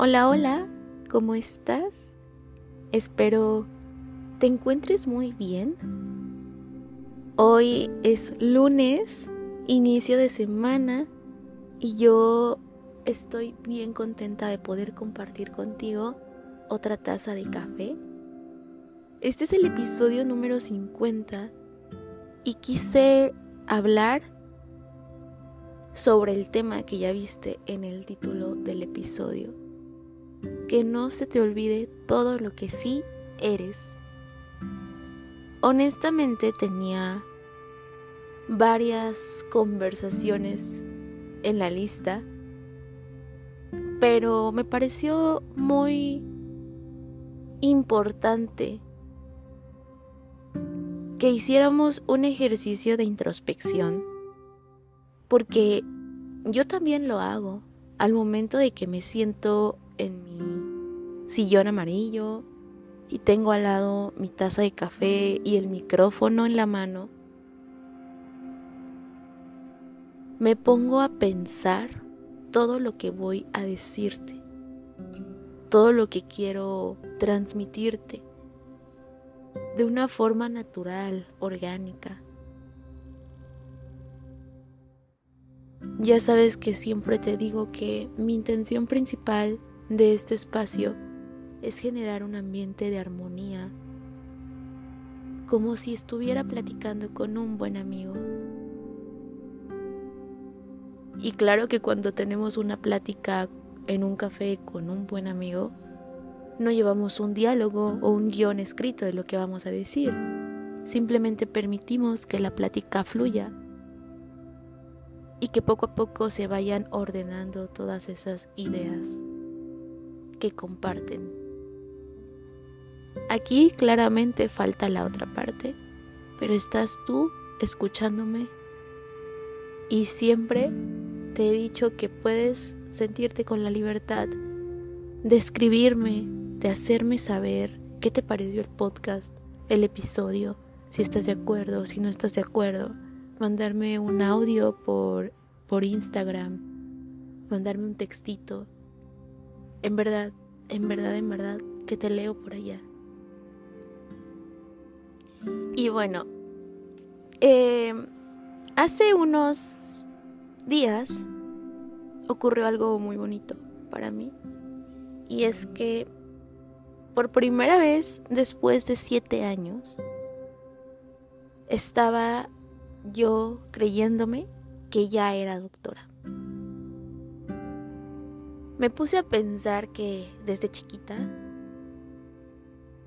Hola, hola, ¿cómo estás? Espero te encuentres muy bien. Hoy es lunes, inicio de semana, y yo estoy bien contenta de poder compartir contigo otra taza de café. Este es el episodio número 50 y quise hablar sobre el tema que ya viste en el título del episodio que no se te olvide todo lo que sí eres. Honestamente tenía varias conversaciones en la lista, pero me pareció muy importante que hiciéramos un ejercicio de introspección, porque yo también lo hago al momento de que me siento en mi sillón amarillo y tengo al lado mi taza de café y el micrófono en la mano, me pongo a pensar todo lo que voy a decirte, todo lo que quiero transmitirte de una forma natural, orgánica. Ya sabes que siempre te digo que mi intención principal de este espacio es generar un ambiente de armonía, como si estuviera platicando con un buen amigo. Y claro que cuando tenemos una plática en un café con un buen amigo, no llevamos un diálogo o un guion escrito de lo que vamos a decir. Simplemente permitimos que la plática fluya y que poco a poco se vayan ordenando todas esas ideas que comparten. Aquí claramente falta la otra parte, pero estás tú escuchándome. Y siempre te he dicho que puedes sentirte con la libertad de escribirme, de hacerme saber qué te pareció el podcast, el episodio, si estás de acuerdo, si no estás de acuerdo, mandarme un audio por, por Instagram, mandarme un textito en verdad, en verdad, en verdad, que te leo por allá. Y bueno, eh, hace unos días ocurrió algo muy bonito para mí. Y es que por primera vez después de siete años, estaba yo creyéndome que ya era doctora me puse a pensar que desde chiquita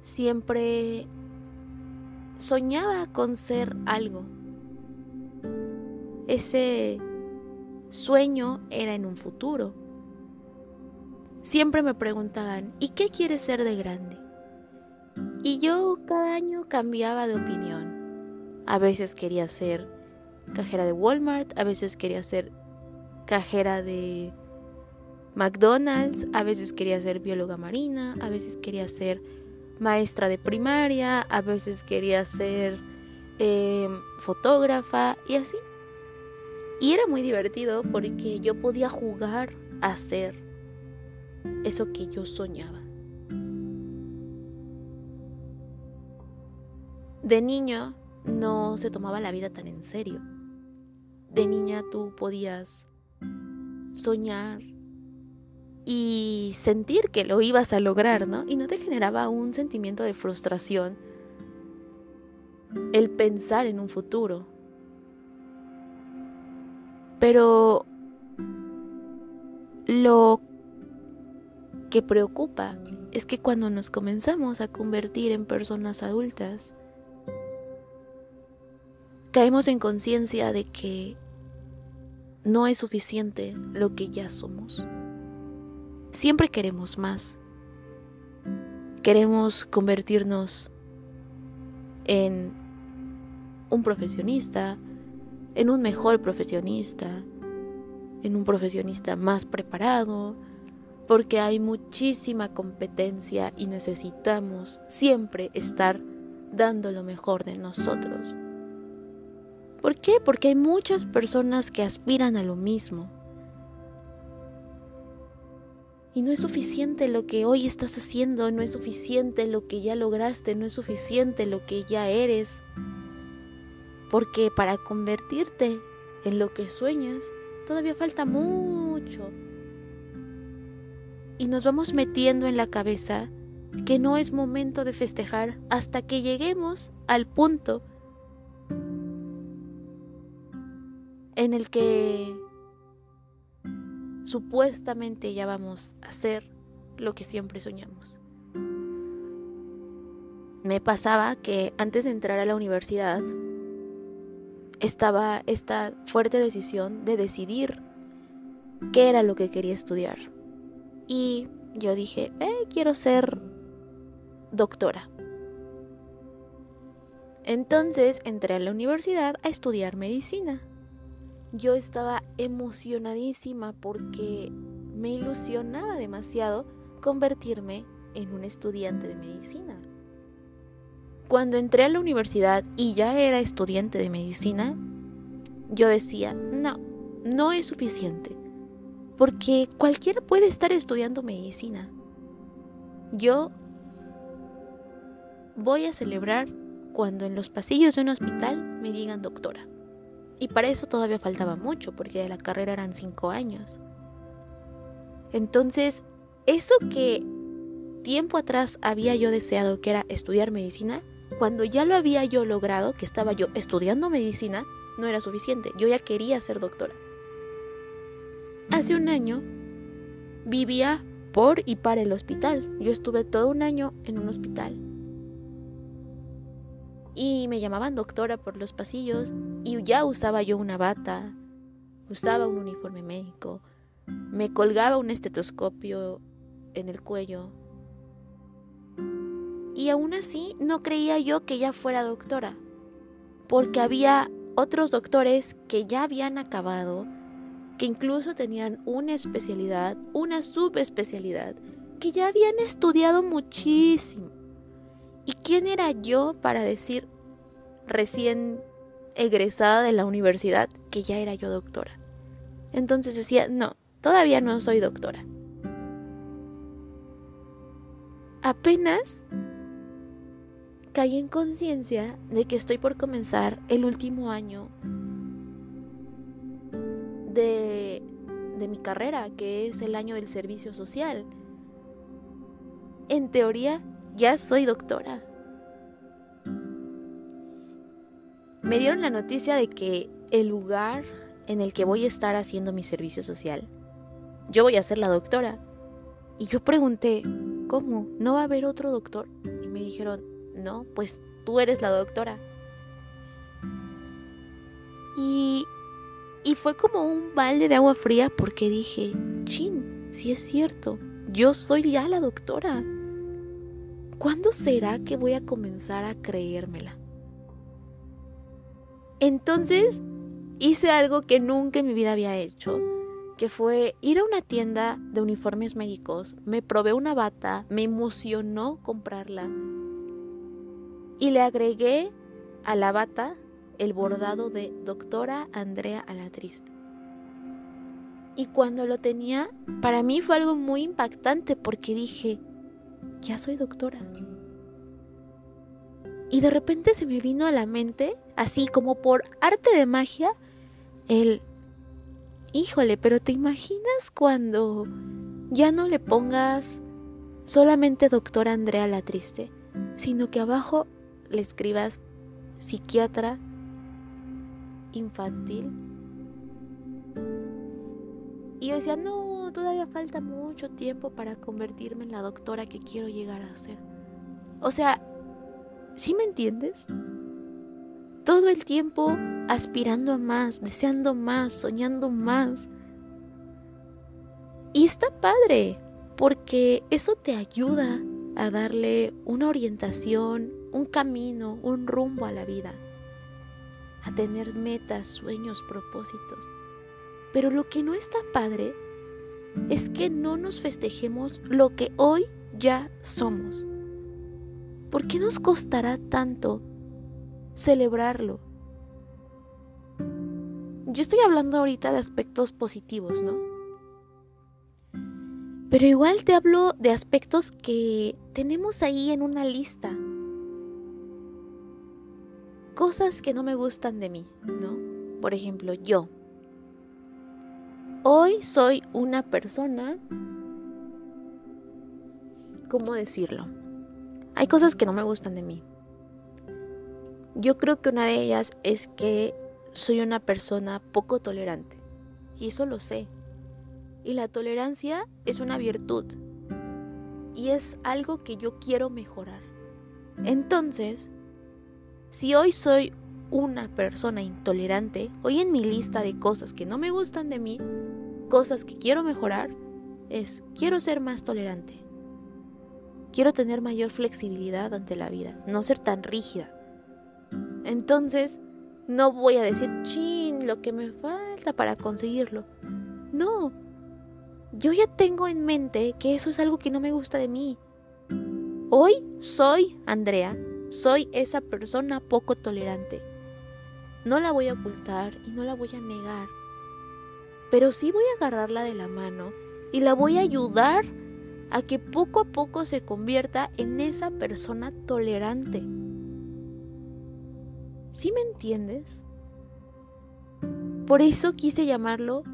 siempre soñaba con ser algo. Ese sueño era en un futuro. Siempre me preguntaban, ¿y qué quieres ser de grande? Y yo cada año cambiaba de opinión. A veces quería ser cajera de Walmart, a veces quería ser cajera de McDonald's, a veces quería ser bióloga marina, a veces quería ser maestra de primaria, a veces quería ser em, fotógrafa y así. Y era muy divertido porque yo podía jugar a hacer eso que yo soñaba. De niño no se tomaba la vida tan en serio. De niña tú podías soñar y sentir que lo ibas a lograr, ¿no? Y no te generaba un sentimiento de frustración el pensar en un futuro. Pero lo que preocupa es que cuando nos comenzamos a convertir en personas adultas, caemos en conciencia de que no es suficiente lo que ya somos siempre queremos más. Queremos convertirnos en un profesionista, en un mejor profesionista, en un profesionista más preparado, porque hay muchísima competencia y necesitamos siempre estar dando lo mejor de nosotros. ¿Por qué? Porque hay muchas personas que aspiran a lo mismo Y no es suficiente lo que hoy estás haciendo, no es suficiente lo que ya lograste, no es suficiente lo que ya eres. Porque para convertirte en lo que sueñas, todavía falta mucho. Y nos vamos metiendo en la cabeza que no es momento de festejar hasta que lleguemos al punto en el que supuestamente ya vamos a hacer lo que siempre soñamos. Me pasaba que antes de entrar a la universidad estaba esta fuerte decisión de decidir qué era lo que quería estudiar. Y yo dije, eh, quiero ser doctora. Entonces entré a la universidad a estudiar medicina. Yo estaba emocionadísima porque me ilusionaba demasiado convertirme en un estudiante de medicina. Cuando entré a la universidad y ya era estudiante de medicina, yo decía, no, no es suficiente, porque cualquiera puede estar estudiando medicina. Yo voy a celebrar cuando en los pasillos de un hospital me digan doctora. Y para eso todavía faltaba mucho, porque de la carrera eran cinco años. Entonces, eso que tiempo atrás había yo deseado, que era estudiar medicina, cuando ya lo había yo logrado, que estaba yo estudiando medicina, no era suficiente. Yo ya quería ser doctora. Hace un año vivía por y para el hospital. Yo estuve todo un año en un hospital y me llamaban doctora por los pasillos y ya usaba yo una bata, usaba un uniforme médico, me colgaba un estetoscopio en el cuello. Y aún así no creía yo que ya fuera doctora, porque había otros doctores que ya habían acabado, que incluso tenían una especialidad, una subespecialidad, que ya habían estudiado muchísimo. ¿Y quién era yo para decir, recién egresada de la universidad, que ya era yo doctora? Entonces decía, no, todavía no soy doctora. Apenas caí en conciencia de que estoy por comenzar el último año de, de mi carrera, que es el año del servicio social. En teoría, ya soy doctora. Me dieron la noticia de que el lugar en el que voy a estar haciendo mi servicio social, yo voy a ser la doctora. Y yo pregunté, ¿cómo? ¿No va a haber otro doctor? Y me dijeron, no, pues tú eres la doctora. Y, y fue como un balde de agua fría porque dije, chin, si es cierto, yo soy ya la doctora. ¿Cuándo será que voy a comenzar a creérmela? Entonces hice algo que nunca en mi vida había hecho, que fue ir a una tienda de uniformes médicos, me probé una bata, me emocionó comprarla y le agregué a la bata el bordado de doctora Andrea Alatriste. Y cuando lo tenía, para mí fue algo muy impactante porque dije, ya soy doctora. Y de repente se me vino a la mente, así como por arte de magia, el, híjole, pero ¿te imaginas cuando ya no le pongas solamente doctora Andrea la triste, sino que abajo le escribas psiquiatra infantil? Y yo decía, no, todavía falta mucho tiempo para convertirme en la doctora que quiero llegar a ser. O sea, ¿Sí me entiendes? Todo el tiempo aspirando a más, deseando más, soñando más. Y está padre, porque eso te ayuda a darle una orientación, un camino, un rumbo a la vida, a tener metas, sueños, propósitos. Pero lo que no está padre es que no nos festejemos lo que hoy ya somos. ¿Por qué nos costará tanto celebrarlo? Yo estoy hablando ahorita de aspectos positivos, ¿no? Pero igual te hablo de aspectos que tenemos ahí en una lista. Cosas que no me gustan de mí, ¿no? Por ejemplo, yo. Hoy soy una persona... ¿Cómo decirlo? Hay cosas que no me gustan de mí. Yo creo que una de ellas es que soy una persona poco tolerante. Y eso lo sé. Y la tolerancia es una virtud. Y es algo que yo quiero mejorar. Entonces, si hoy soy una persona intolerante, hoy en mi lista de cosas que no me gustan de mí, cosas que quiero mejorar, es quiero ser más tolerante. Quiero tener mayor flexibilidad ante la vida, no ser tan rígida. Entonces, no voy a decir, chin, lo que me falta para conseguirlo. No, yo ya tengo en mente que eso es algo que no me gusta de mí. Hoy soy Andrea, soy esa persona poco tolerante. No la voy a ocultar y no la voy a negar, pero sí voy a agarrarla de la mano y la voy a ayudar a que poco a poco se convierta en esa persona tolerante. ¿Sí me entiendes? Por eso quise llamarlo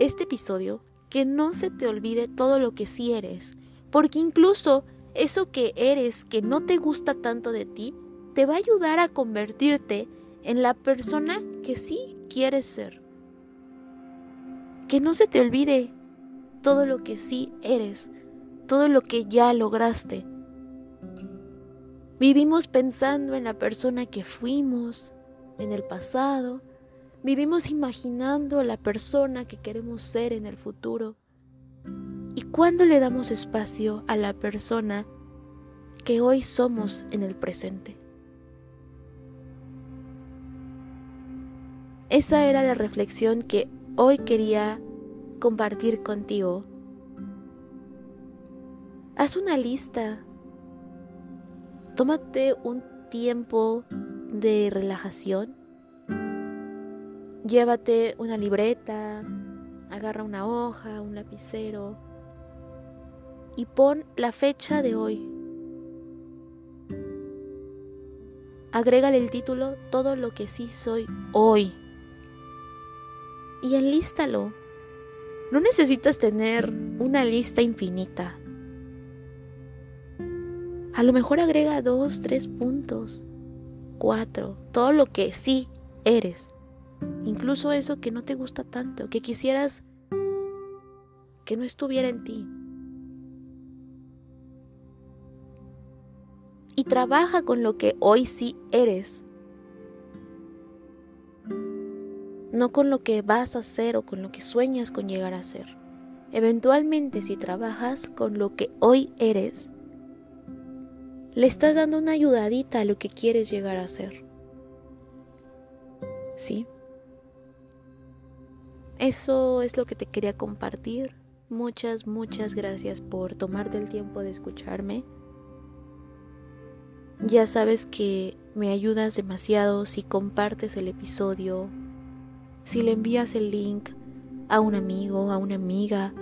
este episodio que no se te olvide todo lo que sí eres, porque incluso eso que eres que no te gusta tanto de ti, te va a ayudar a convertirte en la persona que sí quieres ser. Que no se te olvide todo lo que sí eres, todo lo que ya lograste, Vivimos pensando en la persona que fuimos, en el pasado. Vivimos imaginando la persona que queremos ser en el futuro. ¿Y cuándo le damos espacio a la persona que hoy somos en el presente? Esa era la reflexión que hoy quería compartir contigo. Haz una lista tómate un tiempo de relajación. Llévate una libreta, agarra una hoja, un lapicero y pon la fecha de hoy. Agrégale el título Todo lo que sí soy hoy. Y enlístalo. No necesitas tener una lista infinita. A lo mejor agrega dos, tres puntos, cuatro, todo lo que sí eres. Incluso eso que no te gusta tanto, que quisieras que no estuviera en ti. Y trabaja con lo que hoy sí eres. No con lo que vas a hacer o con lo que sueñas con llegar a ser. Eventualmente si trabajas con lo que hoy eres, le estás dando una ayudadita a lo que quieres llegar a ser. ¿Sí? Eso es lo que te quería compartir. Muchas, muchas gracias por tomarte el tiempo de escucharme. Ya sabes que me ayudas demasiado si compartes el episodio, si le envías el link a un amigo, a una amiga,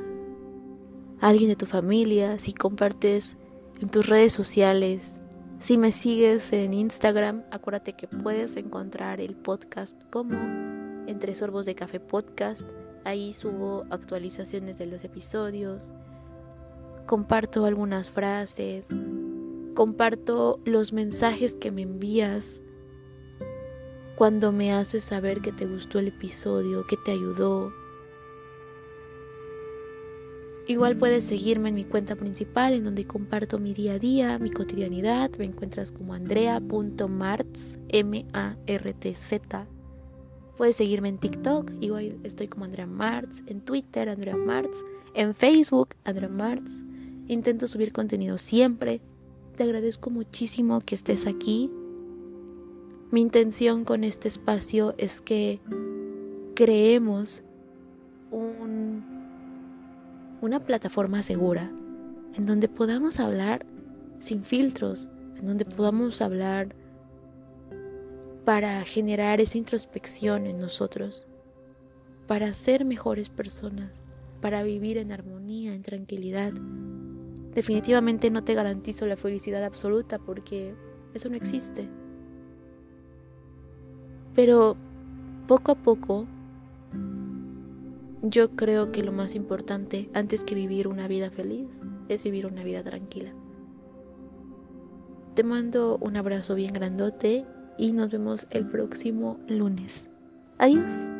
a alguien de tu familia, si compartes en tus redes sociales. Si me sigues en Instagram, acuérdate que puedes encontrar el podcast como Entre Sorbos de Café Podcast. Ahí subo actualizaciones de los episodios, comparto algunas frases, comparto los mensajes que me envías cuando me haces saber que te gustó el episodio, que te ayudó, Igual puedes seguirme en mi cuenta principal en donde comparto mi día a día, mi cotidianidad. Me encuentras como andrea.martz, M-A-R-T-Z. Puedes seguirme en TikTok, igual estoy como Andrea Martz, en Twitter Andrea Martz, en Facebook Andrea Martz. Intento subir contenido siempre. Te agradezco muchísimo que estés aquí. Mi intención con este espacio es que creemos un una plataforma segura en donde podamos hablar sin filtros, en donde podamos hablar para generar esa introspección en nosotros, para ser mejores personas, para vivir en armonía, en tranquilidad. Definitivamente no te garantizo la felicidad absoluta porque eso no existe. Pero poco a poco, yo creo que lo más importante antes que vivir una vida feliz es vivir una vida tranquila. Te mando un abrazo bien grandote y nos vemos el próximo lunes. Adiós.